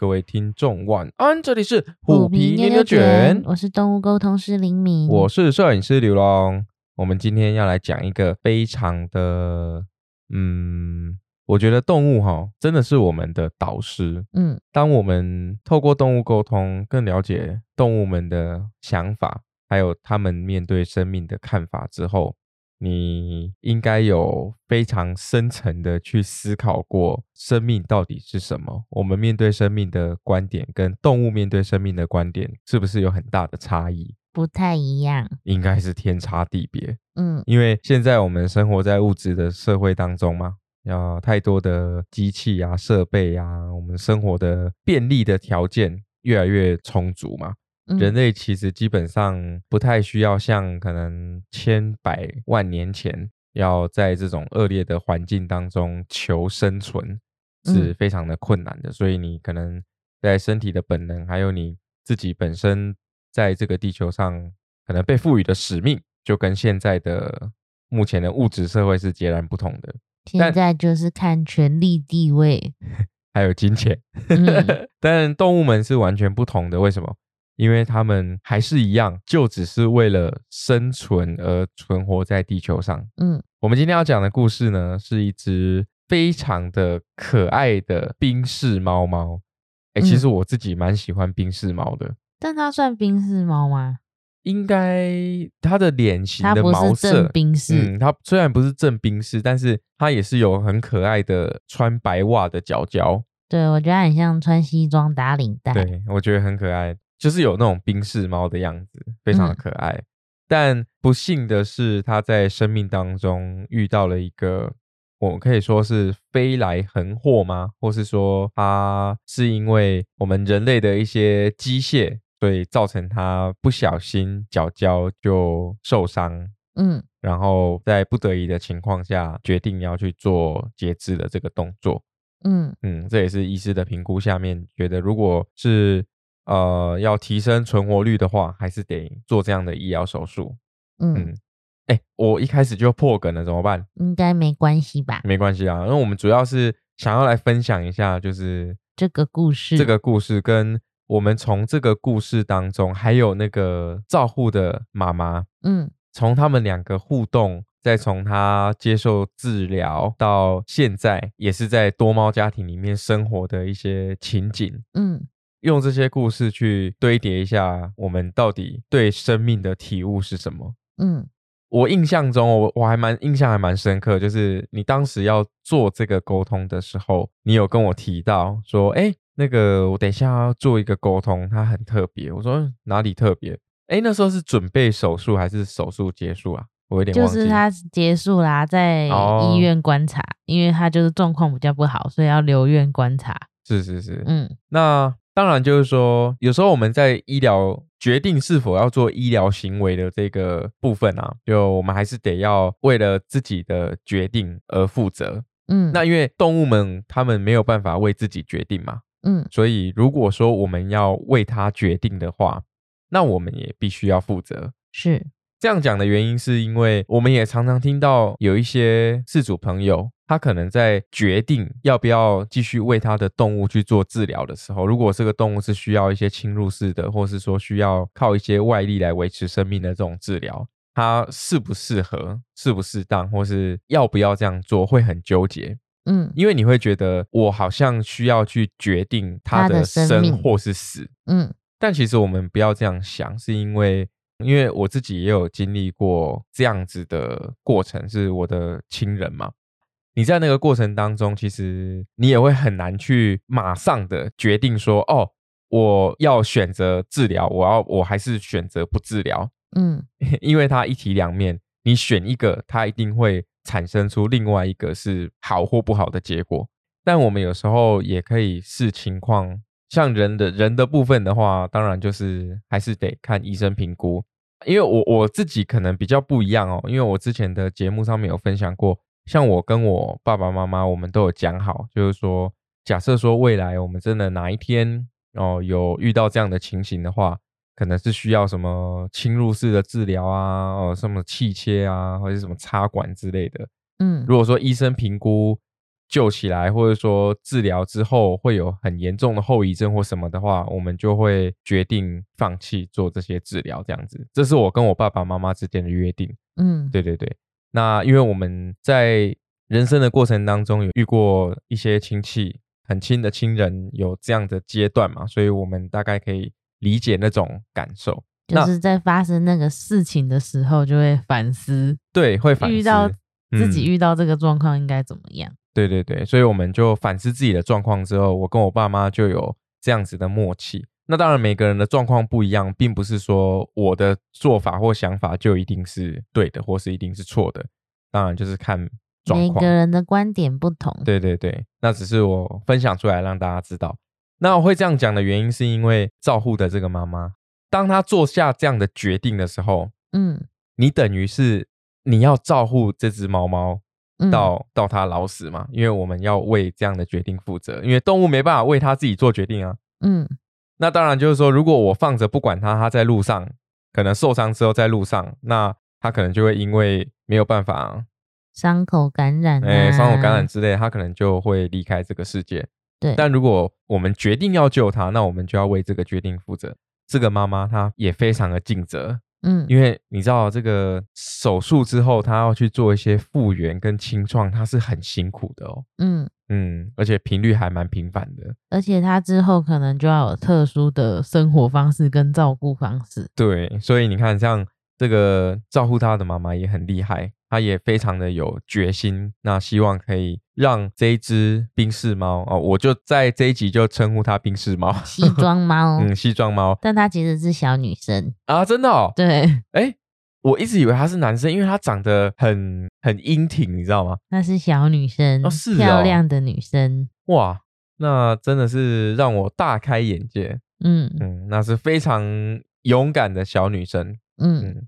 各位听众晚安，这里是虎皮牛牛卷，我是动物沟通师林敏，我是摄影师刘龙。我们今天要来讲一个非常的，嗯，我觉得动物哈真的是我们的导师。嗯，当我们透过动物沟通，更了解动物们的想法，还有他们面对生命的看法之后。你应该有非常深层的去思考过，生命到底是什么？我们面对生命的观点跟动物面对生命的观点是不是有很大的差异？不太一样，应该是天差地别。嗯，因为现在我们生活在物质的社会当中嘛，要太多的机器啊、设备啊，我们生活的便利的条件越来越充足嘛。人类其实基本上不太需要像可能千百万年前要在这种恶劣的环境当中求生存是非常的困难的，所以你可能在身体的本能，还有你自己本身在这个地球上可能被赋予的使命，就跟现在的目前的物质社会是截然不同的。现在就是看权力地位，还有金钱，但动物们是完全不同的。为什么？因为他们还是一样，就只是为了生存而存活在地球上。嗯，我们今天要讲的故事呢，是一只非常的可爱的冰室猫猫。哎，其实我自己蛮喜欢冰室猫的。但它算冰室猫吗？应该它的脸型的毛色，冰室。嗯，它虽然不是正冰室，但是它也是有很可爱的穿白袜的脚脚。对，我觉得很像穿西装打领带。对，我觉得很可爱。就是有那种冰室猫的样子，非常的可爱。但不幸的是，它在生命当中遇到了一个，我可以说是飞来横祸吗？或是说，它是因为我们人类的一些机械，所以造成它不小心脚脚就受伤。嗯，然后在不得已的情况下，决定要去做截肢的这个动作。嗯嗯，这也是医师的评估下面觉得，如果是呃，要提升存活率的话，还是得做这样的医疗手术。嗯，哎，我一开始就破梗了，怎么办？应该没关系吧？没关系啊，因为我们主要是想要来分享一下，就是这个故事，这个故事跟我们从这个故事当中，还有那个照护的妈妈，嗯，从他们两个互动，再从他接受治疗到现在，也是在多猫家庭里面生活的一些情景，嗯。用这些故事去堆叠一下，我们到底对生命的体悟是什么？嗯，我印象中，我我还蛮印象还蛮深刻，就是你当时要做这个沟通的时候，你有跟我提到说，哎，那个我等一下要做一个沟通，它很特别。我说哪里特别？哎，那时候是准备手术还是手术结束啊？我有点忘记。就是他结束啦，在医院观察，因为他就是状况比较不好，所以要留院观察。是是是，嗯，那。当然，就是说，有时候我们在医疗决定是否要做医疗行为的这个部分啊，就我们还是得要为了自己的决定而负责。嗯，那因为动物们他们没有办法为自己决定嘛。嗯，所以如果说我们要为他决定的话，那我们也必须要负责。是这样讲的原因，是因为我们也常常听到有一些饲主朋友。他可能在决定要不要继续为他的动物去做治疗的时候，如果这个动物是需要一些侵入式的，或是说需要靠一些外力来维持生命的这种治疗，它适不适合、适不适当，或是要不要这样做，会很纠结。嗯，因为你会觉得我好像需要去决定它的生或是死。嗯，但其实我们不要这样想，是因为因为我自己也有经历过这样子的过程，是我的亲人嘛。你在那个过程当中，其实你也会很难去马上的决定说，哦，我要选择治疗，我要我还是选择不治疗，嗯，因为它一体两面，你选一个，它一定会产生出另外一个是好或不好的结果。但我们有时候也可以视情况，像人的人的部分的话，当然就是还是得看医生评估，因为我我自己可能比较不一样哦，因为我之前的节目上面有分享过。像我跟我爸爸妈妈，我们都有讲好，就是说，假设说未来我们真的哪一天哦有遇到这样的情形的话，可能是需要什么侵入式的治疗啊，哦什么气切啊，或者什么插管之类的。嗯，如果说医生评估救起来，或者说治疗之后会有很严重的后遗症或什么的话，我们就会决定放弃做这些治疗。这样子，这是我跟我爸爸妈妈之间的约定。嗯，对对对。那因为我们在人生的过程当中有遇过一些亲戚很亲的亲人有这样的阶段嘛，所以我们大概可以理解那种感受。就是在发生那个事情的时候，就会反思，对，会反思遇到自己遇到这个状况应该怎么样。对对对，所以我们就反思自己的状况之后，我跟我爸妈就有这样子的默契。那当然，每个人的状况不一样，并不是说我的做法或想法就一定是对的，或是一定是错的。当然，就是看状况，每个人的观点不同。对对对，那只是我分享出来让大家知道。那我会这样讲的原因，是因为照护的这个妈妈。当她做下这样的决定的时候，嗯，你等于是你要照顾这只猫猫到到它老死嘛？因为我们要为这样的决定负责，因为动物没办法为它自己做决定啊。嗯，那当然就是说，如果我放着不管它，它在路上可能受伤之后在路上，那它可能就会因为没有办法伤口感染，哎，伤口感染之类，它可能就会离开这个世界。对，但如果我们决定要救它，那我们就要为这个决定负责。这个妈妈她也非常的尽责，嗯，因为你知道这个手术之后，他要去做一些复原跟清创，他是很辛苦的哦，嗯。嗯，而且频率还蛮频繁的，而且他之后可能就要有特殊的生活方式跟照顾方式，对，所以你看像这个照顾他的妈妈也很厉害。他也非常的有决心，那希望可以让这一只冰室猫哦，我就在这一集就称呼它冰室猫，西装猫，嗯，西装猫，但它其实是小女生。啊，真的哦，对，哎，我一直以为它是男生，因为它长得很很英挺，你知道吗？那是小女生，哦，是漂亮的女生，哇，那真的是让我大开眼界，嗯。嗯，那是非常勇敢的小女生，嗯。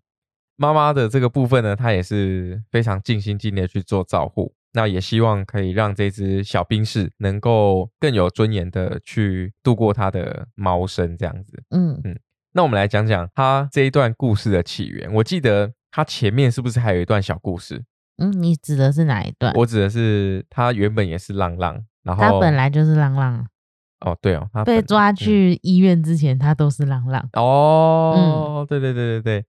妈妈的这个部分呢，她也是非常尽心尽力去做照护，那也希望可以让这只小兵士能够更有尊严的去度过它的猫生这样子。嗯嗯，那我们来讲讲他这一段故事的起源。我记得它前面是不是还有一段小故事？嗯，你指的是哪一段？我指的是它原本也是浪浪，然后它本来就是浪浪。哦，对哦，他被抓去医院之前，他都是浪浪。哦，对对对对对。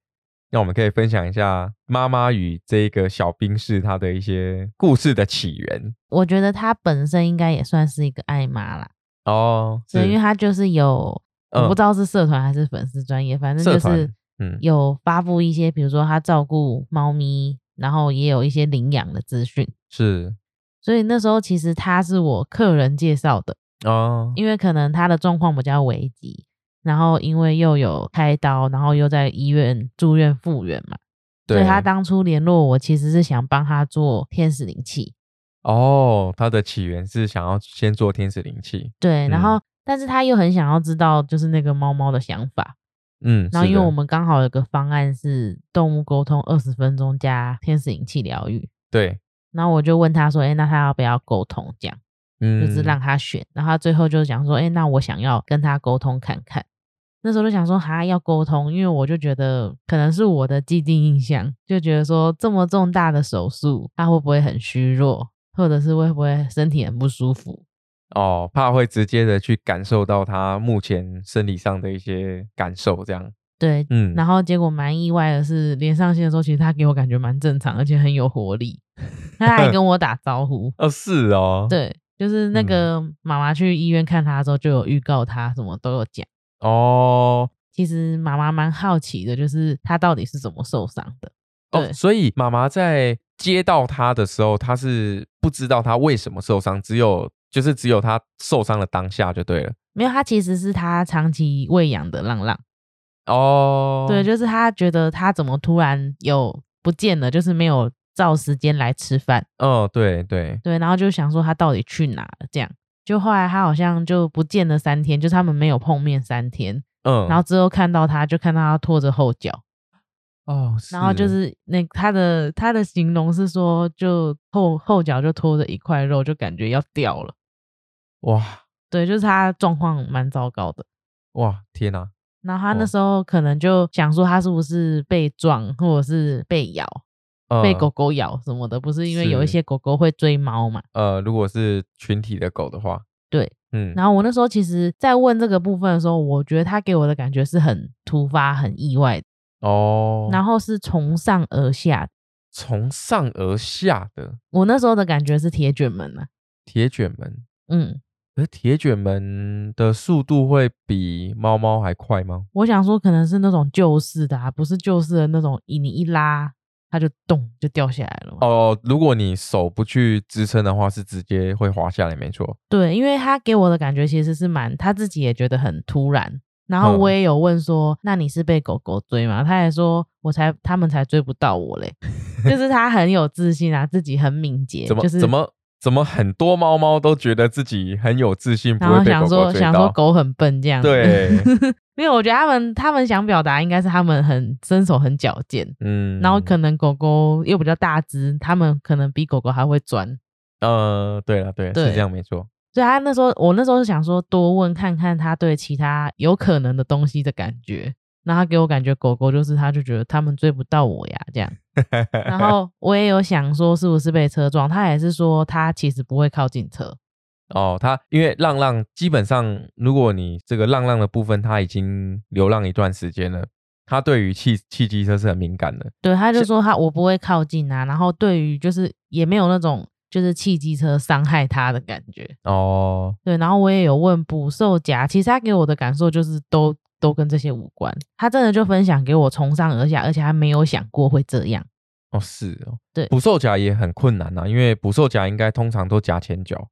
那我们可以分享一下妈妈与这个小兵士他的一些故事的起源。我觉得他本身应该也算是一个爱妈啦。哦，对，因为他就是有，我不知道是社团还是粉丝专业，反正就是嗯，有发布一些，比如说他照顾猫咪，然后也有一些领养的资讯。是，所以那时候其实他是我客人介绍的哦，因为可能他的状况比较危急。然后因为又有开刀，然后又在医院住院复原嘛，所以他当初联络我，其实是想帮他做天使灵气。哦，他的起源是想要先做天使灵气。对，然后但是他又很想要知道，就是那个猫猫的想法。嗯，然后因为我们刚好有个方案是动物沟通二十分钟加天使灵气疗愈。对，然后我就问他说：“哎，那他要不要沟通？这样，就是让他选。”然后他最后就讲说：“哎，那我想要跟他沟通看看。”那时候就想说，哈，要沟通，因为我就觉得可能是我的既定印象，就觉得说这么重大的手术，他会不会很虚弱，或者是会不会身体很不舒服？哦，怕会直接的去感受到他目前生理上的一些感受，这样。对，嗯。然后结果蛮意外的是，连上线的时候，其实他给我感觉蛮正常，而且很有活力，他还跟我打招呼。哦，是哦。对，就是那个妈妈去医院看他的时候，就有预告他什么都有讲。哦，其实妈妈蛮好奇的，就是他到底是怎么受伤的。哦，所以妈妈在接到他的时候，她是不知道他为什么受伤，只有就是只有他受伤的当下就对了。没有，他其实是他长期喂养的浪浪。哦，对，就是他觉得他怎么突然有不见了，就是没有照时间来吃饭。哦，对对对，然后就想说他到底去哪了，这样。就后来他好像就不见了三天，就他们没有碰面三天。嗯，然后之后看到他就看到他拖着后脚。哦，然后就是那他的他的形容是说，就后后脚就拖着一块肉，就感觉要掉了。哇，对，就是他状况蛮糟糕的。哇，天哪！然后他那时候可能就想说，他是不是被撞或者是被咬？被狗狗咬什么的，不是因为有一些狗狗会追猫嘛？呃，如果是群体的狗的话，对，嗯。然后我那时候其实，在问这个部分的时候，我觉得他给我的感觉是很突发、很意外哦。然后是从上而下，从上而下的。我那时候的感觉是铁卷门啊，铁卷门，嗯。而铁卷门的速度会比猫猫还快吗？我想说，可能是那种旧式的，啊不是旧式的那种，你一拉它就咚就掉下来了。哦，如果你手不去支撑的话，是直接会滑下来，没错。对，因为他给我的感觉其实是蛮，他自己也觉得很突然。然后我也有问说，那你是被狗狗追吗？他也说，我才他们才追不到我嘞，就是他很有自信啊，自己很敏捷，怎么就是怎么。怎么很多猫猫都觉得自己很有自信，不会被狗狗追想说狗很笨这样。对，因为我觉得他们他们想表达应该是他们很身手很矫健，嗯，然后可能狗狗又比较大只，他们可能比狗狗还会钻。呃，对了，对，是这样没错。所以他那时候，我那时候是想说多问看看他对其他有可能的东西的感觉。那他给我感觉，狗狗就是他，就觉得他们追不到我呀，这样。然 后我也有想说，是不是被车撞？他也是说，他其实不会靠近车。哦，他因为浪浪基本上，如果你这个浪浪的部分，他已经流浪一段时间了，他对于汽汽机车是很敏感的。对，他就说他我不会靠近啊。然后对于就是也没有那种就是汽机车伤害他的感觉。哦，对。然后我也有问捕兽夹，其实他给我的感受就是都。都跟这些无关，他真的就分享给我从上而下，而且他没有想过会这样。哦，是哦，对，捕兽夹也很困难呐，因为捕兽夹应该通常都夹前脚。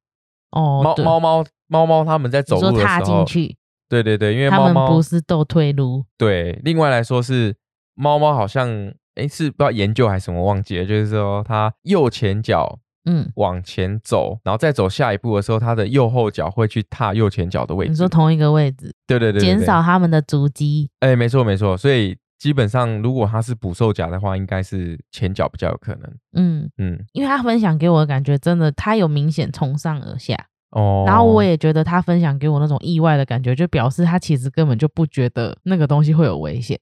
哦，猫猫猫猫猫他们在走路的时候踏进去，对对对，因为猫猫不是都退路。对，另外来说是猫猫好像哎是不知道研究还是什么忘记了，就是说它右前脚。嗯，往前走，然后再走下一步的时候，它的右后脚会去踏右前脚的位置。你说同一个位置？对对对，减少它们的足迹。哎，没错没错。所以基本上，如果它是捕兽夹的话，应该是前脚比较有可能。嗯嗯，因为他分享给我的感觉，真的他有明显从上而下哦。然后我也觉得他分享给我那种意外的感觉，就表示他其实根本就不觉得那个东西会有危险。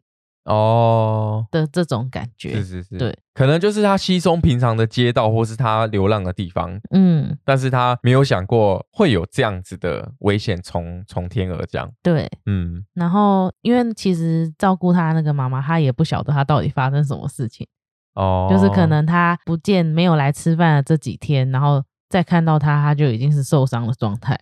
哦。的这种感觉是是是，对，可能就是他稀松平常的街道，或是他流浪的地方，嗯，但是他没有想过会有这样子的危险从从天而降，对，嗯，然后因为其实照顾他那个妈妈，他也不晓得他到底发生什么事情，哦，就是可能他不见没有来吃饭的这几天，然后再看到他，他就已经是受伤的状态，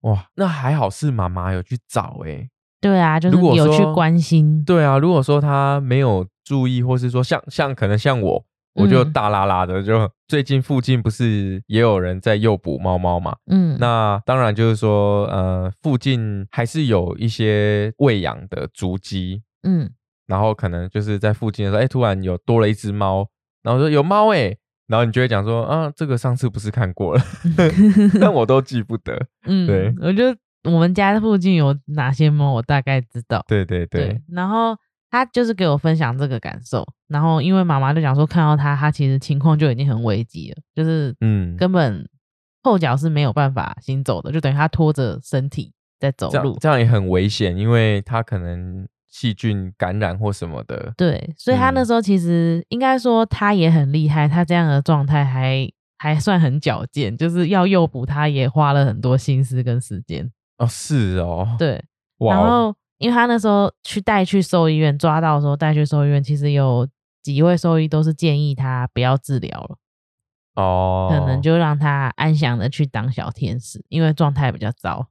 哇，那还好是妈妈有去找哎。对啊，就是有去关心。对啊，如果说他没有注意，或是说像像可能像我，我就大拉拉的，就最近附近不是也有人在诱捕猫猫嘛？嗯，那当然就是说，呃，附近还是有一些喂养的足迹。嗯，然后可能就是在附近的时候，哎，突然有多了一只猫，然后说有猫哎，然后你就会讲说，啊，这个上次不是看过了，但我都记不得。嗯，对，我就。我们家附近有哪些猫，我大概知道。对对对。然后他就是给我分享这个感受，然后因为妈妈就讲说，看到他，他其实情况就已经很危急了，就是嗯，根本后脚是没有办法行走的，就等于他拖着身体在走路，这样也很危险，因为他可能细菌感染或什么的。对，所以他那时候其实应该说他也很厉害，他这样的状态还还算很矫健，就是要诱捕他也花了很多心思跟时间。哦，是哦，对，然后因为他那时候去带去兽医院抓到的时候，带去兽医院，其实有几位兽医都是建议他不要治疗了，哦，可能就让他安详的去当小天使，因为状态比较糟。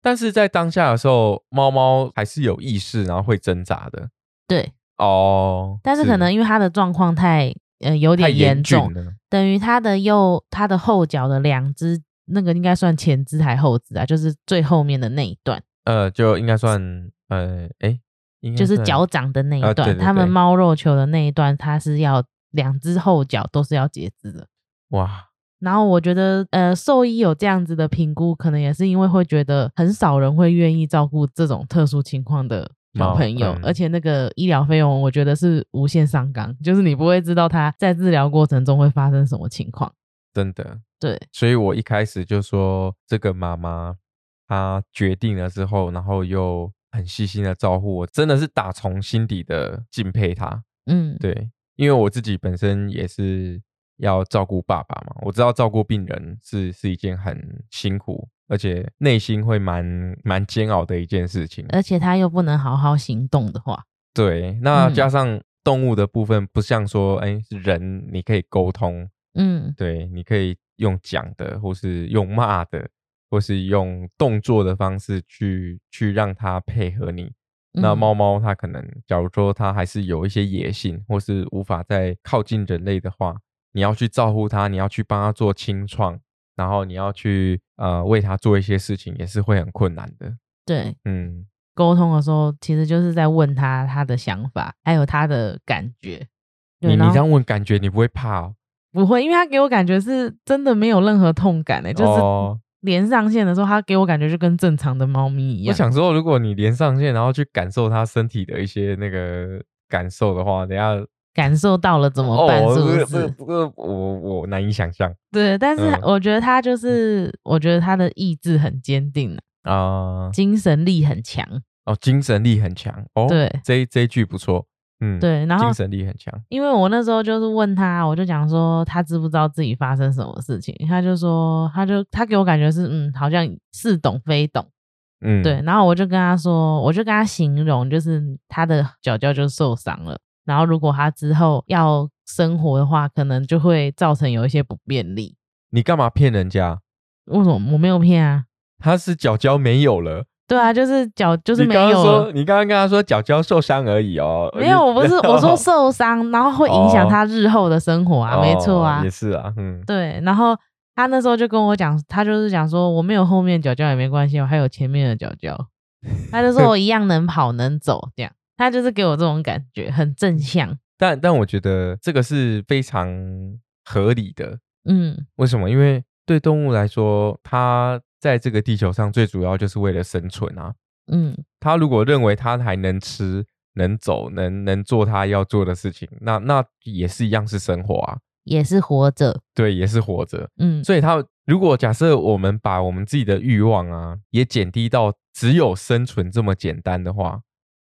但是在当下的时候，猫猫还是有意识，然后会挣扎的。对，哦，但是可能因为他的状况太呃有点严重，等于他的右他的后脚的两只。那个应该算前肢还后肢啊？就是最后面的那一段。呃，就应该算呃，哎，就是脚掌的那一段。他们猫肉球的那一段，它是要两只后脚都是要截肢的。哇！然后我觉得，呃，兽医有这样子的评估，可能也是因为会觉得很少人会愿意照顾这种特殊情况的小朋友，而且那个医疗费用，我觉得是无限上纲，就是你不会知道他在治疗过程中会发生什么情况。真的。对，所以我一开始就说，这个妈妈她决定了之后，然后又很细心的照顾我，真的是打从心底的敬佩她。嗯，对，因为我自己本身也是要照顾爸爸嘛，我知道照顾病人是是一件很辛苦，而且内心会蛮蛮煎熬的一件事情。而且他又不能好好行动的话，对，那加上动物的部分，不像说，哎，人你可以沟通，嗯，对，你可以用讲的，或是用骂的，或是用动作的方式去去让它配合你。那猫猫它可能，假如说它还是有一些野性，或是无法再靠近人类的话，你要去照顾它，你要去帮它做清创，然后你要去呃为它做一些事情，也是会很困难的。对，嗯，沟通的时候其实就是在问他他的想法，还有他的感觉。你你这样问感觉，你不会怕？哦？不会，因为他给我感觉是真的没有任何痛感的，就是。连上线的时候，他给我感觉就跟正常的猫咪一样。我想说，如果你连上线，然后去感受它身体的一些那个感受的话，等下感受到了怎么办？是不是？这个我我难以想象。对，但是我觉得他就是，我觉得他的意志很坚定啊，精神力很强哦，精神力很强哦。对，这这一句不错。嗯，对，然后精神力很强。因为我那时候就是问他，我就讲说他知不知道自己发生什么事情，他就说，他就他给我感觉是，嗯，好像似懂非懂，嗯，对。然后我就跟他说，我就跟他形容，就是他的脚脚就受伤了，然后如果他之后要生活的话，可能就会造成有一些不便利。你干嘛骗人家？为什么我没有骗啊？他是脚脚没有了。对啊，就是脚就是没有。你刚刚说，你刚刚跟他说脚脚受伤而已哦。没有，我不是我说受伤，然后会影响他日后的生活啊，没错啊。也是啊，嗯。对，然后他那时候就跟我讲，他就是讲说我没有后面脚脚也没关系，我还有前面的脚脚。他就说我一样能跑能走，这样。他就是给我这种感觉，很正向。但但我觉得这个是非常合理的。嗯。为什么？因为对动物来说，它。在这个地球上，最主要就是为了生存啊。嗯，他如果认为他还能吃、能走、能能做他要做的事情，那那也是一样是生活啊，也是活着。对，也是活着。嗯，所以他如果假设我们把我们自己的欲望啊，也减低到只有生存这么简单的话，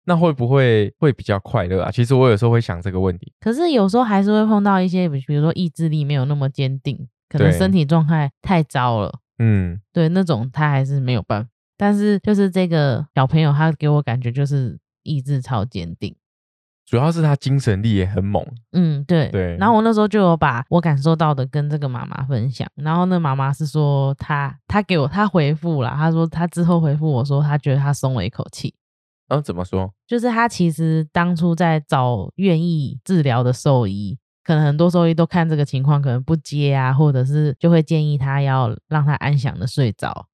那会不会会比较快乐啊？其实我有时候会想这个问题。可是有时候还是会碰到一些，比如说意志力没有那么坚定，可能身体状态太糟了。嗯，对，那种他还是没有办法，但是就是这个小朋友，他给我感觉就是意志超坚定，主要是他精神力也很猛。嗯，对对。然后我那时候就有把我感受到的跟这个妈妈分享，然后那妈妈是说，她她给我她回复了，她说她之后回复我说，她觉得她松了一口气。嗯，怎么说？就是她其实当初在找愿意治疗的兽医。可能很多兽医都看这个情况，可能不接啊，或者是就会建议他要让他安详的睡着，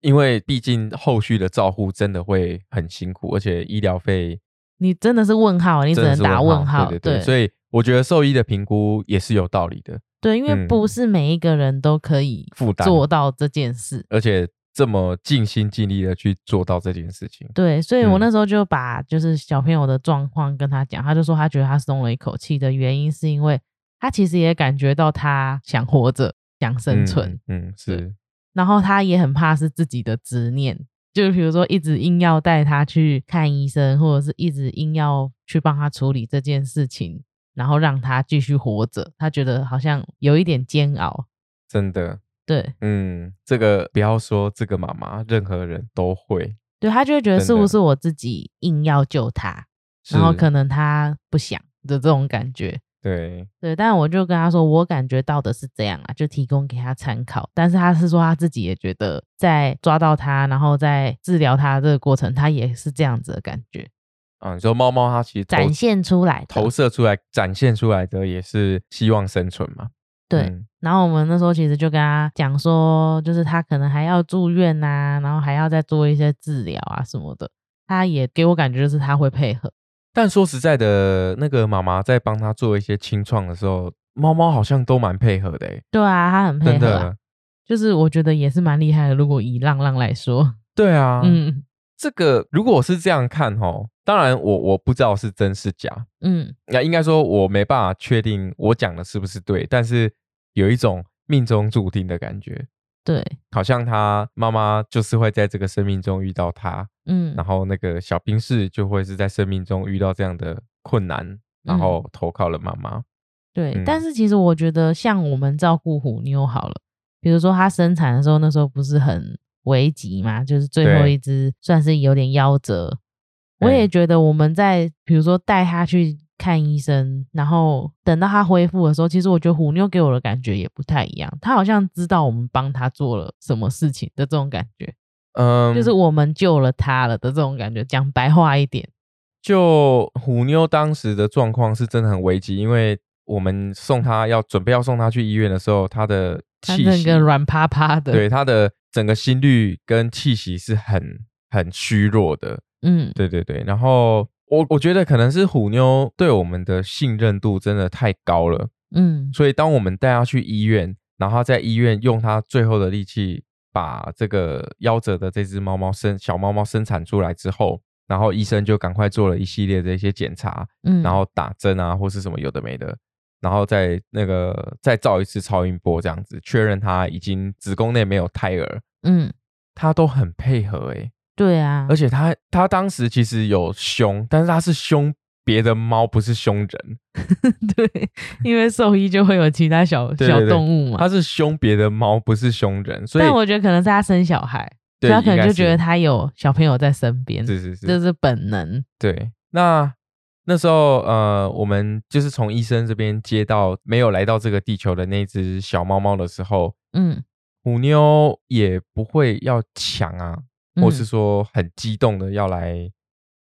因为毕竟后续的照护真的会很辛苦，而且医疗费你真的是问号，你只能打问号。对对对，所以我觉得兽医的评估也是有道理的。对，因为不是每一个人都可以负担做到这件事，而且。这么尽心尽力的去做到这件事情，对，所以我那时候就把就是小朋友的状况跟他讲，他就说他觉得他松了一口气的原因是因为他其实也感觉到他想活着，想生存，嗯，是，然后他也很怕是自己的执念，就比如说一直硬要带他去看医生，或者是一直硬要去帮他处理这件事情，然后让他继续活着，他觉得好像有一点煎熬，真的。对，嗯，这个不要说这个妈妈，任何人都会，对他就会觉得是不是我自己硬要救他，然后可能他不想的这种感觉，对，对，但我就跟他说，我感觉到的是这样啊，就提供给他参考，但是他是说他自己也觉得在抓到他，然后在治疗他这个过程，他也是这样子的感觉，啊，你说猫猫它其实展现出来、投射出来、展现出来的也是希望生存嘛。对，然后我们那时候其实就跟他讲说，就是他可能还要住院呐，然后还要再做一些治疗啊什么的。他也给我感觉就是他会配合。但说实在的，那个妈妈在帮他做一些清创的时候，猫猫好像都蛮配合的。对啊，它很配合，就是我觉得也是蛮厉害的。如果以浪浪来说，对啊，嗯，这个如果我是这样看哈，当然我我不知道是真是假，嗯，那应该说我没办法确定我讲的是不是对，但是。有一种命中注定的感觉，对，好像他妈妈就是会在这个生命中遇到他，嗯，然后那个小兵士就会是在生命中遇到这样的困难，然后投靠了妈妈。对，但是其实我觉得，像我们照顾虎妞好了，比如说她生产的时候，那时候不是很危急嘛，就是最后一只算是有点夭折。我也觉得我们在比如说带她去看医生，然后等到他恢复的时候，其实我觉得虎妞给我的感觉也不太一样，她好像知道我们帮她做了什么事情的这种感觉，嗯，就是我们救了她了的这种感觉。讲白话一点，就虎妞当时的状况是真的很危急，因为。我们送他要准备要送他去医院的时候，他的气息软趴趴的，对他的整个心率跟气息是很很虚弱的。嗯，对对对。然后我我觉得可能是虎妞对我们的信任度真的太高了。嗯，所以当我们带她去医院，然后在医院用她最后的力气把这个夭折的这只猫猫生小猫猫生产出来之后，然后医生就赶快做了一系列的一些检查，嗯，然后打针啊或是什么有的没的。然后再那个再照一次超音波，这样子确认她已经子宫内没有胎儿。嗯，她都很配合哎。对啊，而且他他当时其实有凶，但是他是凶别的猫，不是凶人。对，因为兽医就会有其他小 小动物嘛。他是凶别的猫，不是凶人。所以但我觉得可能是他生小孩，他可能就觉得他有小朋友在身边，是是是，这是本能。对，那。那时候，呃，我们就是从医生这边接到没有来到这个地球的那只小猫猫的时候，嗯，虎妞也不会要抢啊，或是说很激动的要来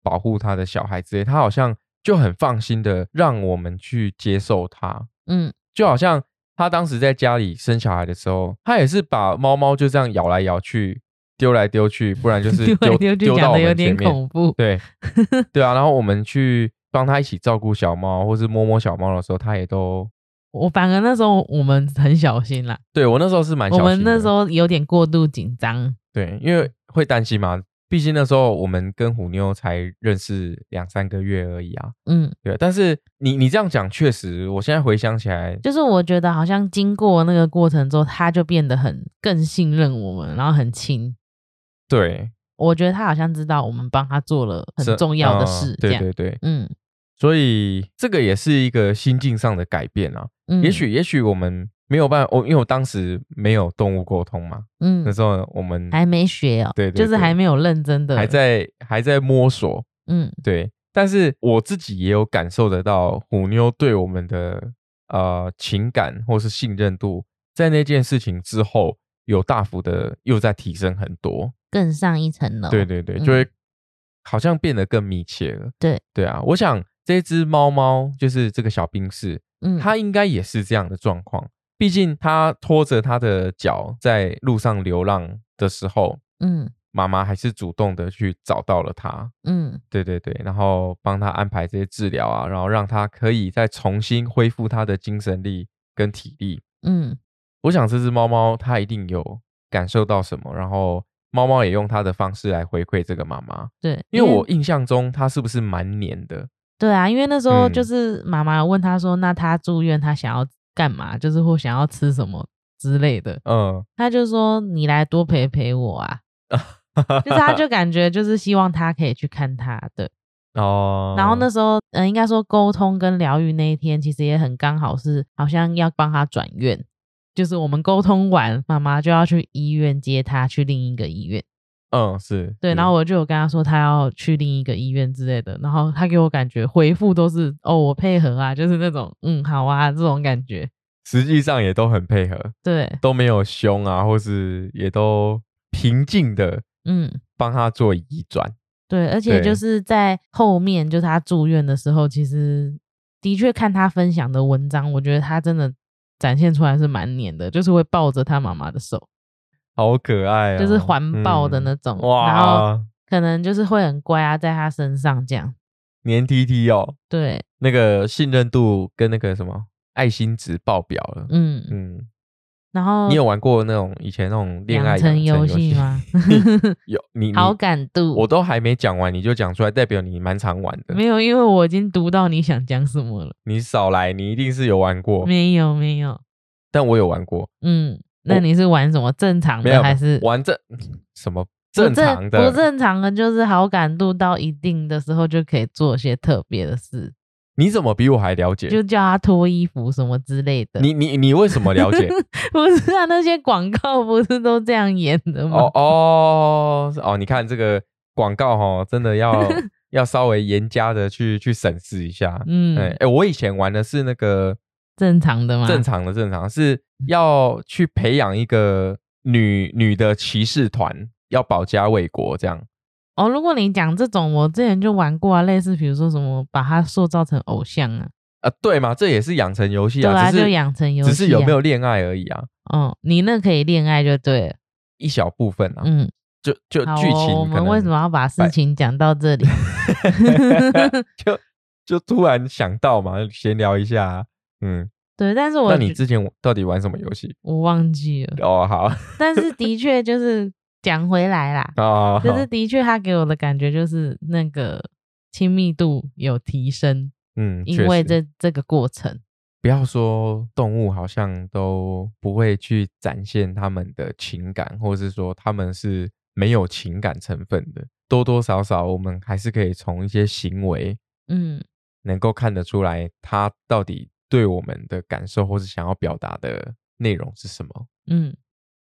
保护他的小孩之类，他好像就很放心的让我们去接受他，嗯，就好像他当时在家里生小孩的时候，他也是把猫猫就这样咬来咬去。丢来丢去，不然就 是丢丢到我们前面。对 对啊，然后我们去帮他一起照顾小猫，或是摸摸小猫的时候，他也都。我反而那时候我们很小心啦。对我那时候是蛮。我们那时候有点过度紧张。对，因为会担心吗，毕竟那时候我们跟虎妞才认识两三个月而已啊。嗯，对。但是你你这样讲，确实，我现在回想起来，就是我觉得好像经过那个过程之后，他就变得很更信任我们，然后很亲。对，我觉得他好像知道我们帮他做了很重要的事，对对对，嗯，所以这个也是一个心境上的改变啊。也许也许我们没有办法，我因为我当时没有动物沟通嘛，嗯，那时候我们还没学哦，对，就是还没有认真的，还在还在摸索，嗯，对。但是我自己也有感受得到虎妞对我们的呃情感或是信任度，在那件事情之后有大幅的又在提升很多。更上一层楼，对对对，就会好像变得更密切了。对对啊，我想这只猫猫就是这个小冰室，嗯，它应该也是这样的状况。毕竟他拖着他的脚在路上流浪的时候，嗯，妈妈还是主动的去找到了他，嗯，对对对，然后帮他安排这些治疗啊，然后让他可以再重新恢复他的精神力跟体力。嗯，我想这只猫猫它一定有感受到什么，然后。猫猫也用它的方式来回馈这个妈妈，对，因为我印象中它是不是蛮黏的？对啊，因为那时候就是妈妈问他说：“那他住院，他想要干嘛？就是或想要吃什么之类的。”嗯，他就说：“你来多陪陪我啊。”就是他就感觉就是希望他可以去看他的 哦。然后那时候，嗯，应该说沟通跟疗愈那一天，其实也很刚好是好像要帮他转院。就是我们沟通完，妈妈就要去医院接他去另一个医院。嗯，是对。然后我就有跟他说，他要去另一个医院之类的。然后他给我感觉回复都是哦，我配合啊，就是那种嗯，好啊这种感觉。实际上也都很配合，对，都没有凶啊，或是也都平静的，嗯，帮他做移转。对，而且就是在后面，就是他住院的时候，其实的确看他分享的文章，我觉得他真的。展现出来是蛮黏的，就是会抱着他妈妈的手，好可爱啊，就是环抱的那种，然后可能就是会很乖啊，在他身上这样黏 T T 哦，对，那个信任度跟那个什么爱心值爆表了，嗯嗯。然后你有玩过那种以前那种恋爱养成游戏吗？有你好感度，我都还没讲完你就讲出来，代表你蛮常玩的。没有，因为我已经读到你想讲什么了。你少来，你一定是有玩过。没有没有，但我有玩过。嗯，那你是玩什么正常的还是玩正什么正常的？不正常的就是好感度到一定的时候就可以做些特别的事。你怎么比我还了解？就叫他脱衣服什么之类的。你你你为什么了解？不是啊，那些广告不是都这样演的吗？哦哦哦，你看这个广告哈，真的要 要稍微严加的去去审视一下。嗯，哎，我以前玩的是那个正常的吗？正常的正常是要去培养一个女女的骑士团，要保家卫国这样。哦，如果你讲这种，我之前就玩过啊，类似比如说什么把它塑造成偶像啊，啊对嘛，这也是养成游戏啊，对啊，就养成游戏，只是有没有恋爱而已啊。嗯，你那可以恋爱就对了，一小部分啊。嗯，就就剧情，我们为什么要把事情讲到这里？就就突然想到嘛，闲聊一下。嗯，对，但是我那你之前到底玩什么游戏？我忘记了。哦，好，但是的确就是。讲回来啦，啊，就是的确，他给我的感觉就是那个亲密度有提升，嗯，因为这这个过程，不要说动物好像都不会去展现他们的情感，或者是说他们是没有情感成分的，多多少少我们还是可以从一些行为，嗯，能够看得出来他到底对我们的感受或是想要表达的内容是什么，嗯。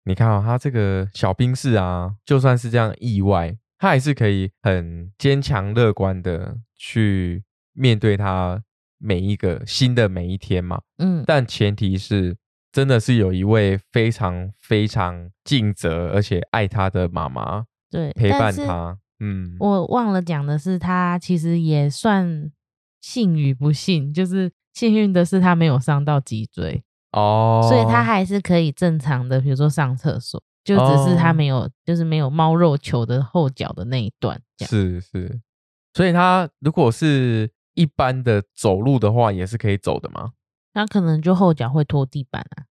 你看啊，他这个小兵士啊，就算是这样意外，他还是可以很坚强乐观的去面对他每一个新的每一天嘛。嗯，但前提是真的是有一位非常非常尽责而且爱他的妈妈，对，陪伴他。嗯，我忘了讲的是，他其实也算幸与不幸，就是幸运的是他没有伤到脊椎。哦，所以他还是可以正常的，比如说上厕所，就只是他没有，就是没有猫肉球的后脚的那一段。是是，所以他如果是一般的走路的话，也是可以走的吗？那可能就后脚会拖地板啊。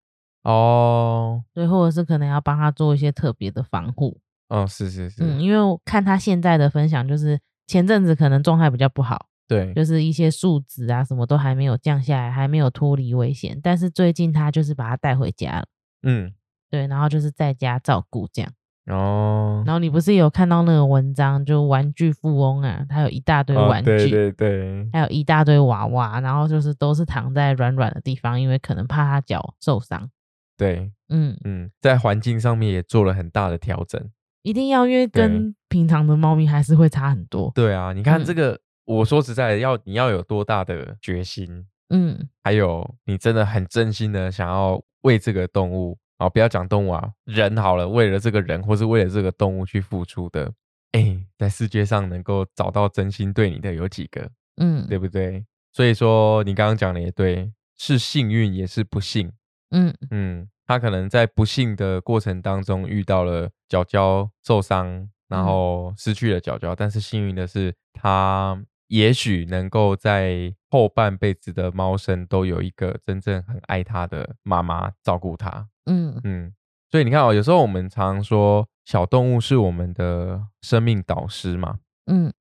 哦，对，或者是可能要帮他做一些特别的防护。哦，是是是，嗯，因为我看他现在的分享，就是前阵子可能状态比较不好。对，就是一些数值啊，什么都还没有降下来，还没有脱离危险。但是最近他就是把它带回家了，嗯，对，然后就是在家照顾这样。哦，然后你不是有看到那个文章，就玩具富翁啊，他有一大堆玩具，对对对，还有一大堆娃娃，然后就是都是躺在软软的地方，因为可能怕他脚受伤。对，嗯嗯，在环境上面也做了很大的调整，一定要因为跟平常的猫咪还是会差很多。对啊，你看这个。我说实在的，要你要有多大的决心，嗯，还有你真的很真心的想要为这个动物啊，不要讲动物啊，人好了，为了这个人或是为了这个动物去付出的，哎，在世界上能够找到真心对你的有几个？嗯，对不对？所以说你刚刚讲的也对，是幸运也是不幸，嗯嗯，他可能在不幸的过程当中遇到了脚脚受伤，然后失去了脚脚，但是幸运的是他。也许能够在后半辈子的猫生都有一个真正很爱它的妈妈照顾它。嗯嗯，所以你看哦，有时候我们常说小动物是我们的生命导师嘛。嗯，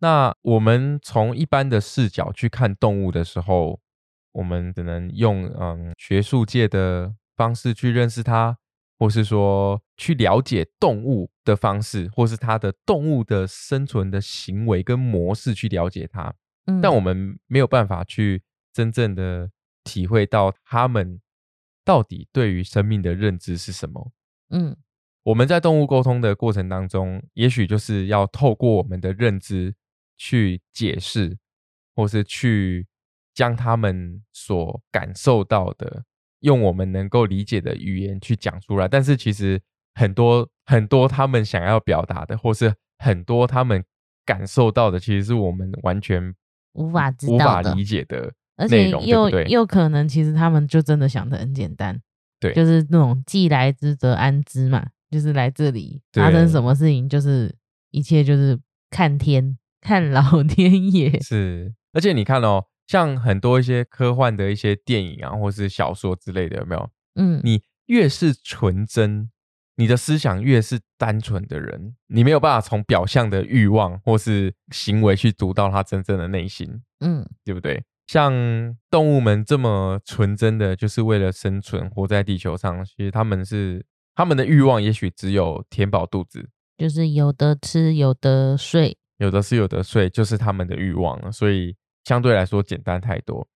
那我们从一般的视角去看动物的时候，我们只能用嗯学术界的方式去认识它。或是说去了解动物的方式，或是它的动物的生存的行为跟模式去了解它，但我们没有办法去真正的体会到它们到底对于生命的认知是什么。嗯，我们在动物沟通的过程当中，也许就是要透过我们的认知去解释，或是去将他们所感受到的。用我们能够理解的语言去讲出来，但是其实很多很多他们想要表达的，或是很多他们感受到的，其实是我们完全无法知道、无法理解的内容，又对？又可能其实他们就真的想的很简单，对，就是那种既来之则安之嘛，就是来这里发生什么事情，就是一切就是看天看老 天爷。是，而且你看哦。像很多一些科幻的一些电影啊，或是小说之类的，有没有？嗯，你越是纯真，你的思想越是单纯的人，你没有办法从表象的欲望或是行为去读到他真正的内心，嗯，对不对？像动物们这么纯真的，就是为了生存，活在地球上，其实他们是他们的欲望，也许只有填饱肚子，就是有的吃，有的睡，有的是有的睡，就是他们的欲望了，所以。相对来说简单太多，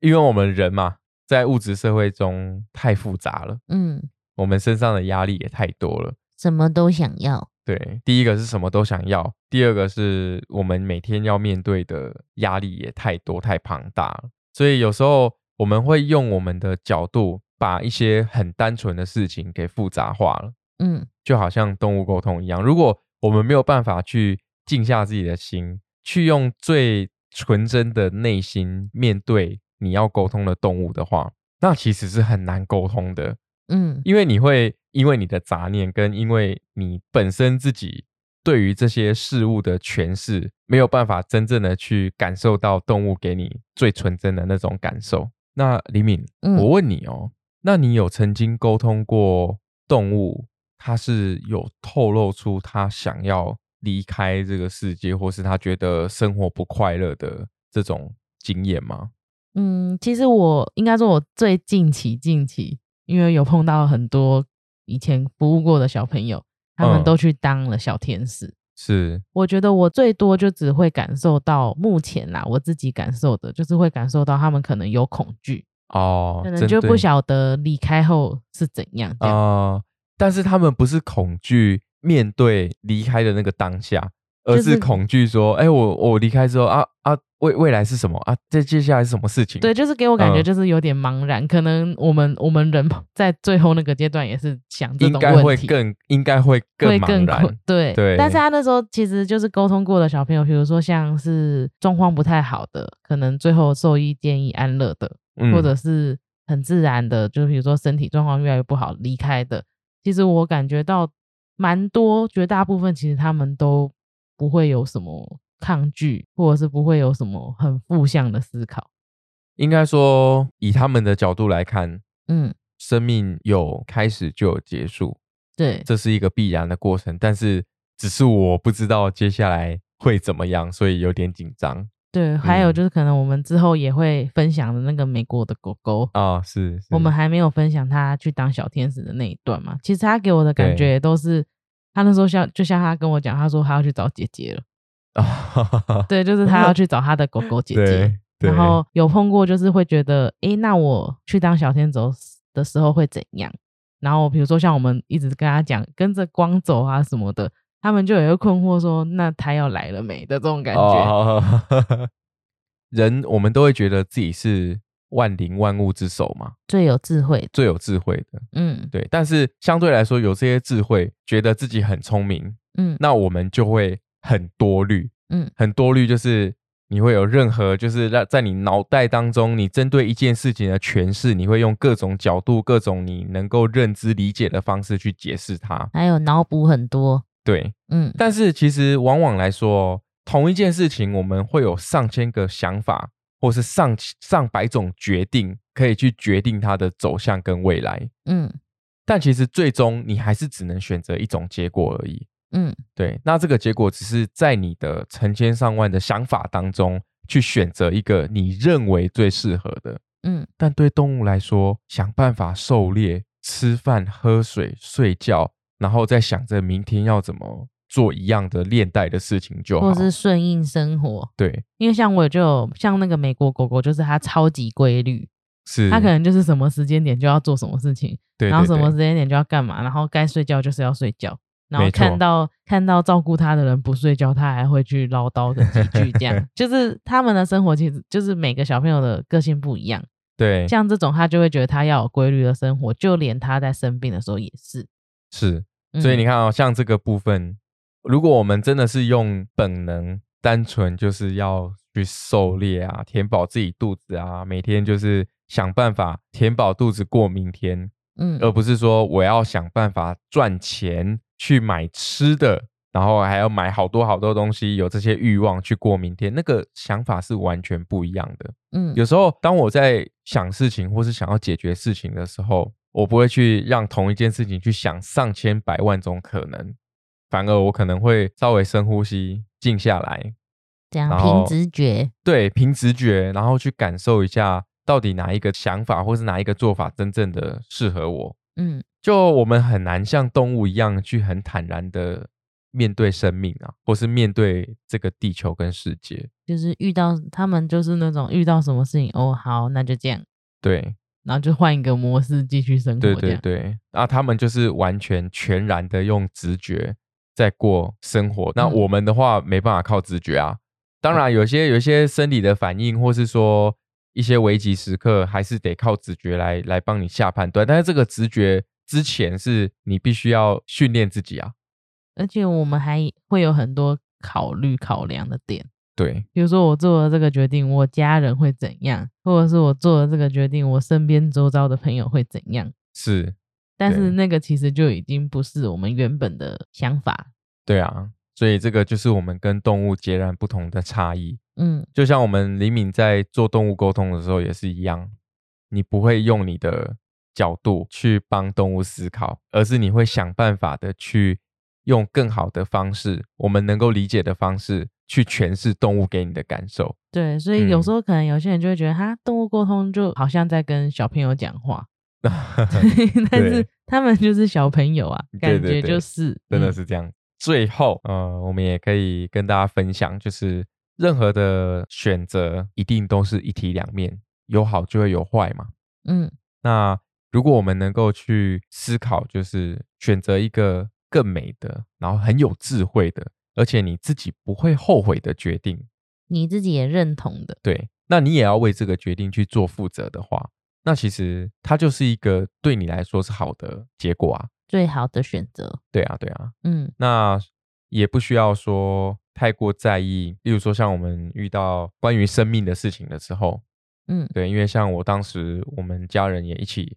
因为我们人嘛，在物质社会中太复杂了，嗯，我们身上的压力也太多了，什么都想要。对，第一个是什么都想要，第二个是我们每天要面对的压力也太多太庞大了，所以有时候我们会用我们的角度，把一些很单纯的事情给复杂化了。嗯，就好像动物沟通一样，如果我们没有办法去静下自己的心，去用最纯真的内心面对你要沟通的动物的话，那其实是很难沟通的。嗯，因为你会。因为你的杂念，跟因为你本身自己对于这些事物的诠释，没有办法真正的去感受到动物给你最纯真的那种感受。那李敏，我问你哦，那你有曾经沟通过动物，它是有透露出它想要离开这个世界，或是他觉得生活不快乐的这种经验吗？嗯，其实我应该说，我最近期近期，因为有碰到很多。以前服务过的小朋友，他们都去当了小天使。是，我觉得我最多就只会感受到目前啦，我自己感受的就是会感受到他们可能有恐惧哦，可能就不晓得离开后是怎样哦。但是他们不是恐惧面对离开的那个当下。而是恐惧说，哎，我我离开之后啊啊，未未来是什么啊？这接下来是什么事情？对，就是给我感觉就是有点茫然。可能我们我们人 在最后那个阶段也是想这种问题，应该会更应该会更茫然。对对。但是他那时候其实就是沟通过的小朋友，比如说像是状况不太好的，可能最后兽医建议安乐的，或者是很自然的，就是比如说身体状况越来越不好离开的。其实我感觉到蛮多，绝大部分其实他们都。不会有什么抗拒，或者是不会有什么很负向的思考。应该说，以他们的角度来看，嗯，生命有开始就有结束，对，这是一个必然的过程。但是，只是我不知道接下来会怎么样，所以有点紧张。对，还有就是可能我们之后也会分享的那个美国的狗狗啊，是我们还没有分享他去当小天使的那一段嘛？其实他给我的感觉都是。他那时候像就像他跟我讲，他说他要去找姐姐了。对，就是 他要去找他的狗狗姐姐。然后有碰过，就是会觉得，哎，那我去当小天走的时候会怎样？然后比如说像我们一直跟他讲跟着光走啊什么的，他们就有一个困惑，说那他要来了没？的这种感觉。人我们都会觉得自己是。万灵万物之首嘛，最有智慧，最有智慧的，嗯，对。但是相对来说，有这些智慧，觉得自己很聪明，嗯，那我们就会很多虑，嗯，很多虑，就是你会有任何，就是在在你脑袋当中，你针对一件事情的诠释，你会用各种角度、各种你能够认知理解的方式去解释它，还有脑补很多，对，嗯。但是其实往往来说，同一件事情，我们会有上千个想法。或是上上百种决定，可以去决定它的走向跟未来。嗯，但其实最终你还是只能选择一种结果而已。嗯，对。那这个结果只是在你的成千上万的想法当中去选择一个你认为最适合的。嗯，但对动物来说，想办法狩猎、吃饭、喝水、睡觉，然后再想着明天要怎么。做一样的链带的事情就好，或是顺应生活。对，因为像我就像那个美国狗狗，就是它超级规律，是它可能就是什么时间点就要做什么事情，对，然后什么时间点就要干嘛，然后该睡觉就是要睡觉，然后看到看到照顾它的人不睡觉，它还会去唠叨的几句，这样 就是他们的生活其实就是每个小朋友的个性不一样。对，像这种他就会觉得他要有规律的生活，就连他在生病的时候也是。是，所以你看哦，像这个部分。如果我们真的是用本能、单纯，就是要去狩猎啊，填饱自己肚子啊，每天就是想办法填饱肚子过明天，嗯，而不是说我要想办法赚钱去买吃的，然后还要买好多好多东西，有这些欲望去过明天，那个想法是完全不一样的。嗯，有时候当我在想事情或是想要解决事情的时候，我不会去让同一件事情去想上千百万种可能。反而我可能会稍微深呼吸，静下来，这样凭直觉，对，凭直觉，然后去感受一下，到底哪一个想法或是哪一个做法真正的适合我。嗯，就我们很难像动物一样去很坦然的面对生命啊，或是面对这个地球跟世界，就是遇到他们就是那种遇到什么事情哦，好，那就这样，对，然后就换一个模式继续生活，对对对，那，他们就是完全全然的用直觉在过生活，那我们的话没办法靠直觉啊，当然有些有些生理的反应，或是说一些危急时刻，还是得靠直觉来来帮你下判断，但是这个直觉之前是你必须要训练自己啊。而且我们还会有很多考虑考量的点，对，比如说我做了这个决定，我家人会怎样，或者是我做了这个决定，我身边周遭的朋友会怎样？是，但是那个其实就已经不是我们原本的想法。对啊，所以这个就是我们跟动物截然不同的差异。嗯，就像我们李敏在做动物沟通的时候也是一样，你不会用你的角度去帮动物思考，而是你会想办法的去。用更好的方式，我们能够理解的方式去诠释动物给你的感受。对，所以有时候可能有些人就会觉得，哈，动物沟通就好像在跟小朋友讲话，但是他们就是小朋友啊，感觉就是真的是这样。最后，呃，我们也可以跟大家分享，就是任何的选择一定都是一体两面，有好就会有坏嘛。嗯，那如果我们能够去思考，就是选择一个。更美的，然后很有智慧的，而且你自己不会后悔的决定，你自己也认同的，对，那你也要为这个决定去做负责的话，那其实它就是一个对你来说是好的结果啊，最好的选择。对啊，对啊，嗯，那也不需要说太过在意，例如说像我们遇到关于生命的事情的时候，嗯，对，因为像我当时我们家人也一起。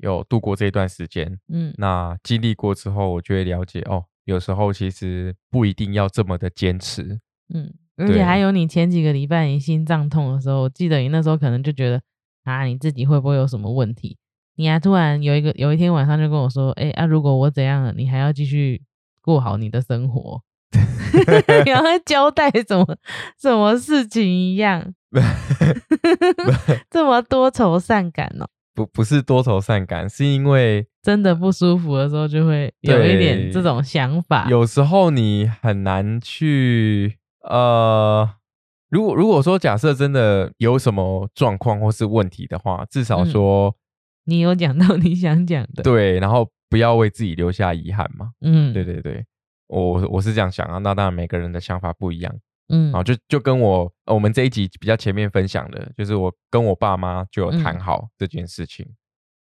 有度过这一段时间，嗯，那经历过之后，我就会了解哦，有时候其实不一定要这么的坚持，嗯，而且还有你前几个礼拜你心脏痛的时候，我记得你那时候可能就觉得啊，你自己会不会有什么问题？你还突然有一个有一天晚上就跟我说，哎啊，如果我怎样了，你还要继续过好你的生活，然后交代什么什么事情一样 这么多愁善感哦。不不是多愁善感，是因为真的不舒服的时候，就会有一点这种想法。有时候你很难去呃，如果如果说假设真的有什么状况或是问题的话，至少说你有讲到你想讲的，对，然后不要为自己留下遗憾嘛。嗯，对对对，我我是这样想啊。那当然每个人的想法不一样。嗯，然就就跟我我们这一集比较前面分享的，就是我跟我爸妈就有谈好这件事情。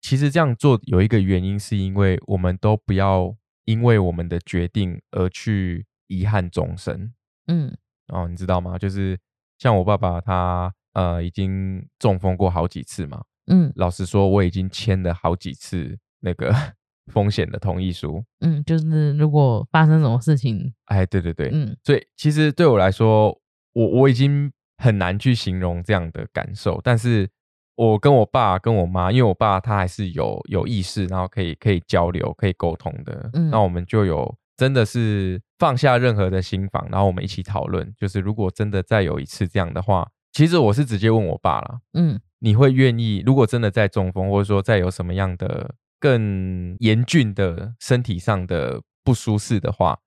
其实这样做有一个原因，是因为我们都不要因为我们的决定而去遗憾终生。嗯，哦，你知道吗？就是像我爸爸他呃已经中风过好几次嘛。嗯，老实说，我已经签了好几次那个。风险的同意书，嗯，就是如果发生什么事情，哎，对对对，嗯，所以其实对我来说，我我已经很难去形容这样的感受。但是我跟我爸跟我妈，因为我爸他还是有有意识，然后可以可以交流、可以沟通的，嗯，那我们就有真的是放下任何的心防，然后我们一起讨论，就是如果真的再有一次这样的话，其实我是直接问我爸了，嗯，你会愿意？如果真的再中风，或者说再有什么样的？更严峻的身体上的不舒适的话，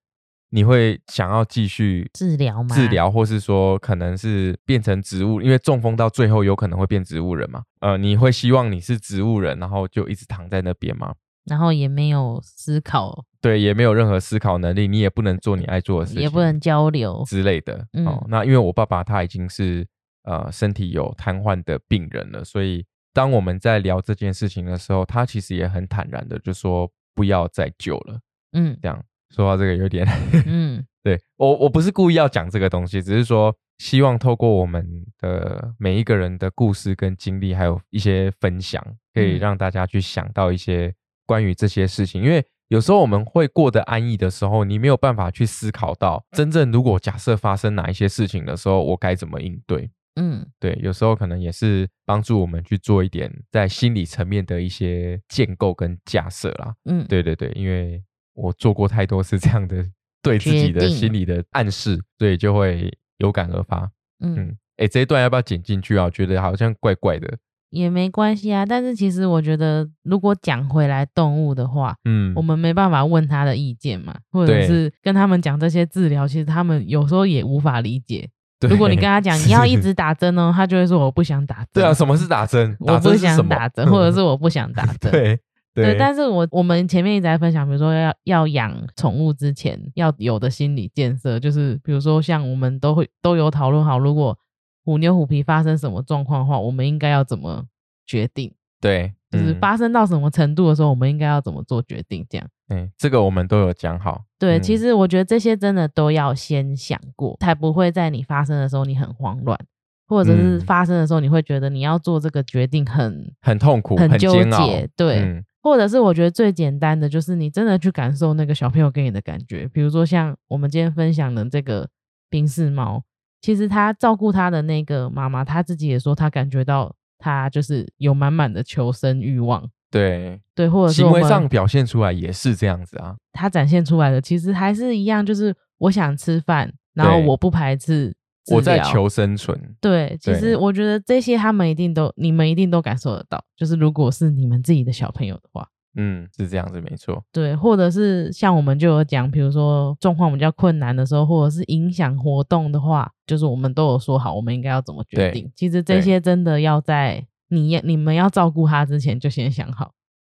你会想要继续治疗吗？治疗，或是说可能是变成植物，因为中风到最后有可能会变植物人嘛？呃，你会希望你是植物人，然后就一直躺在那边吗？然后也没有思考，对，也没有任何思考能力，你也不能做你爱做的事情，也不能交流之类的。哦，那因为我爸爸他已经是呃身体有瘫痪的病人了，所以。当我们在聊这件事情的时候，他其实也很坦然的就说不要再救了。嗯，这样说到这个有点，嗯，对我我不是故意要讲这个东西，只是说希望透过我们的每一个人的故事跟经历，还有一些分享，可以让大家去想到一些关于这些事情。因为有时候我们会过得安逸的时候，你没有办法去思考到真正如果假设发生哪一些事情的时候，我该怎么应对。嗯，对，有时候可能也是帮助我们去做一点在心理层面的一些建构跟架设啦。嗯，对对对，因为我做过太多次这样的对自己的心理的暗示，所以就会有感而发。嗯，哎，这一段要不要剪进去啊？觉得好像怪怪的。也没关系啊。但是其实我觉得，如果讲回来动物的话，嗯，我们没办法问他的意见嘛，或者是跟他们讲这些治疗，其实他们有时候也无法理解。如果你跟他讲你要一直打针哦，他就会说我不想打针。对啊，什么是打针？我不想打针，或者是我不想打针。对对，但是我我们前面一直在分享，比如说要要养宠物之前要有的心理建设，就是比如说像我们都会都有讨论好，如果虎妞虎皮发生什么状况的话，我们应该要怎么决定？对，就是发生到什么程度的时候，我们应该要怎么做决定？这样。嗯，这个我们都有讲好。对，其实我觉得这些真的都要先想过，才不会在你发生的时候你很慌乱，或者是发生的时候你会觉得你要做这个决定很很痛苦、很纠结。对，或者是我觉得最简单的就是你真的去感受那个小朋友给你的感觉，比如说像我们今天分享的这个冰室猫，其实他照顾他的那个妈妈，他自己也说他感觉到他就是有满满的求生欲望。对对，或者行为上表现出来也是这样子啊。他展现出来的其实还是一样，就是我想吃饭，然后我不排斥，我在求生存。对，其实我觉得这些他们一定都，你们一定都感受得到。就是如果是你们自己的小朋友的话，嗯，是这样子，没错。对，或者是像我们就有讲，比如说状况比较困难的时候，或者是影响活动的话，就是我们都有说好，我们应该要怎么决定。其实这些真的要在。你你们要照顾他之前就先想好，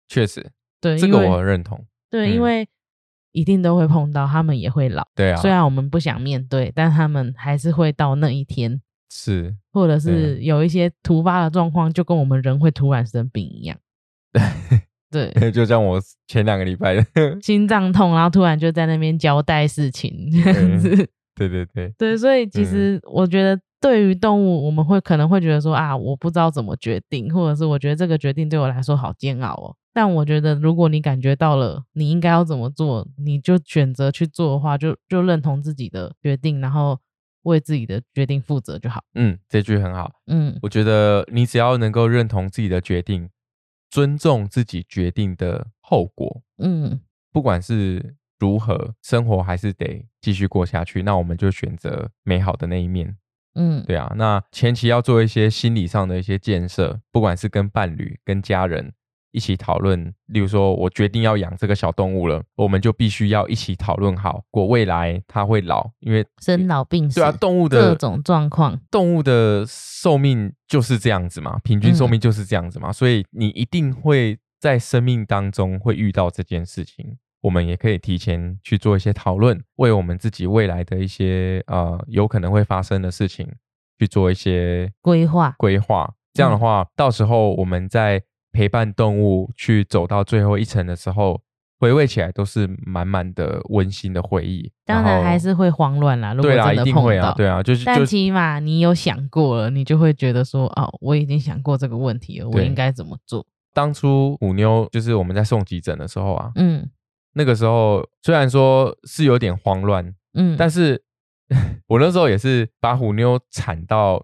确实，对这个我认同。对，因为一定都会碰到，他们也会老。对啊，虽然我们不想面对，但他们还是会到那一天。是，或者是有一些突发的状况，就跟我们人会突然生病一样。对，对，就像我前两个礼拜心脏痛，然后突然就在那边交代事情这样子。对对对，对，所以其实我觉得。对于动物，我们会可能会觉得说啊，我不知道怎么决定，或者是我觉得这个决定对我来说好煎熬哦。但我觉得，如果你感觉到了你应该要怎么做，你就选择去做的话，就就认同自己的决定，然后为自己的决定负责就好。嗯，这句很好。嗯，我觉得你只要能够认同自己的决定，尊重自己决定的后果，嗯，不管是如何，生活还是得继续过下去，那我们就选择美好的那一面。嗯，对啊，那前期要做一些心理上的一些建设，不管是跟伴侣、跟家人一起讨论。例如说，我决定要养这个小动物了，我们就必须要一起讨论好，果未来它会老，因为生老病死，对啊，动物的各种状况，动物的寿命就是这样子嘛，平均寿命就是这样子嘛，所以你一定会在生命当中会遇到这件事情。我们也可以提前去做一些讨论，为我们自己未来的一些呃有可能会发生的事情去做一些规划。规划这样的话，到时候我们在陪伴动物去走到最后一层的时候，回味起来都是满满的温馨的回忆。当然还是会慌乱啦，如果真的碰到，对啊，就是，但起码你有想过了，你就会觉得说，哦，我已经想过这个问题了，我应该怎么做？当初虎妞就是我们在送急诊的时候啊，嗯。那个时候虽然说是有点慌乱，嗯，但是 我那时候也是把虎妞铲到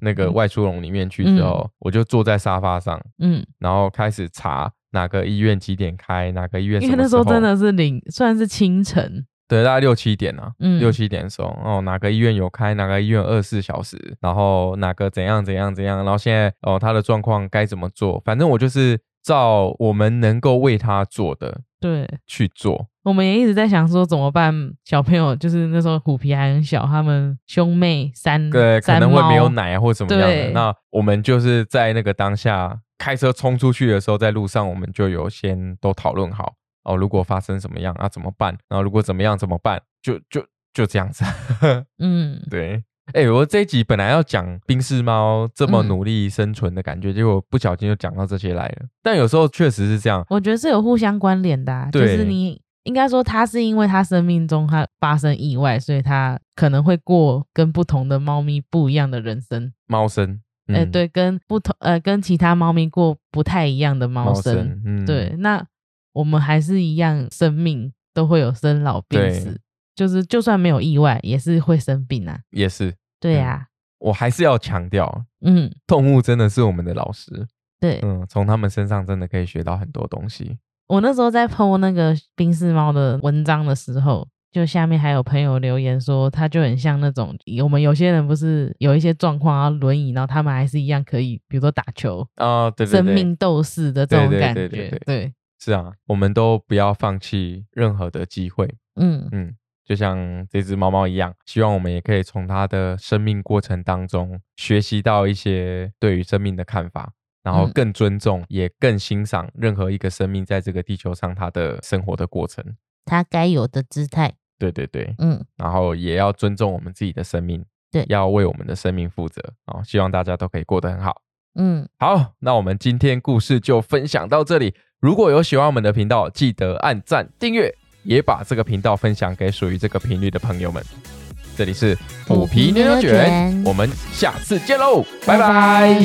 那个外出笼里面去之后，我就坐在沙发上，嗯，然后开始查哪个医院几点开，哪个医院。因为那时候真的是零，算是清晨，对，大概六七点啊，嗯，六七点的时候，哦，哪个医院有开，哪个医院二十四小时，然后哪个怎样怎样怎样，然后现在哦他的状况该怎么做，反正我就是照我们能够为他做的。对，去做。我们也一直在想说怎么办。小朋友就是那时候虎皮还很小，他们兄妹三对可能会没有奶或怎么样的。那我们就是在那个当下开车冲出去的时候，在路上我们就有先都讨论好哦，如果发生什么样啊怎么办？然后如果怎么样怎么办？就就就这样子。嗯，对。哎，我这一集本来要讲冰室猫这么努力生存的感觉，结果不小心就讲到这些来了。但有时候确实是这样，我觉得是有互相关联的。啊就是你应该说，它是因为它生命中它发生意外，所以它可能会过跟不同的猫咪不一样的人生。猫生，哎，对，跟不同呃，跟其他猫咪过不太一样的猫生。嗯，对。那我们还是一样，生命都会有生老病死。就是就算没有意外，也是会生病啊。也是，对呀。我还是要强调，嗯，动物真的是我们的老师。对，嗯，从他们身上真的可以学到很多东西。我那时候在剖那个冰室猫的文章的时候，就下面还有朋友留言说，他就很像那种我们有些人不是有一些状况啊，轮椅，然后他们还是一样可以，比如说打球啊，对对对，生命斗士的这种感觉，对，是啊，我们都不要放弃任何的机会，嗯嗯，就像这只猫猫一样，希望我们也可以从它的生命过程当中学习到一些对于生命的看法，然后更尊重，也更欣赏任何一个生命在这个地球上它的生活的过程。它该有的姿态，对对对，嗯，然后也要尊重我们自己的生命，对，要为我们的生命负责啊！希望大家都可以过得很好，嗯，好，那我们今天故事就分享到这里。如果有喜欢我们的频道，记得按赞订阅，也把这个频道分享给属于这个频率的朋友们。这里是虎皮牛牛卷，我们下次见喽，拜拜。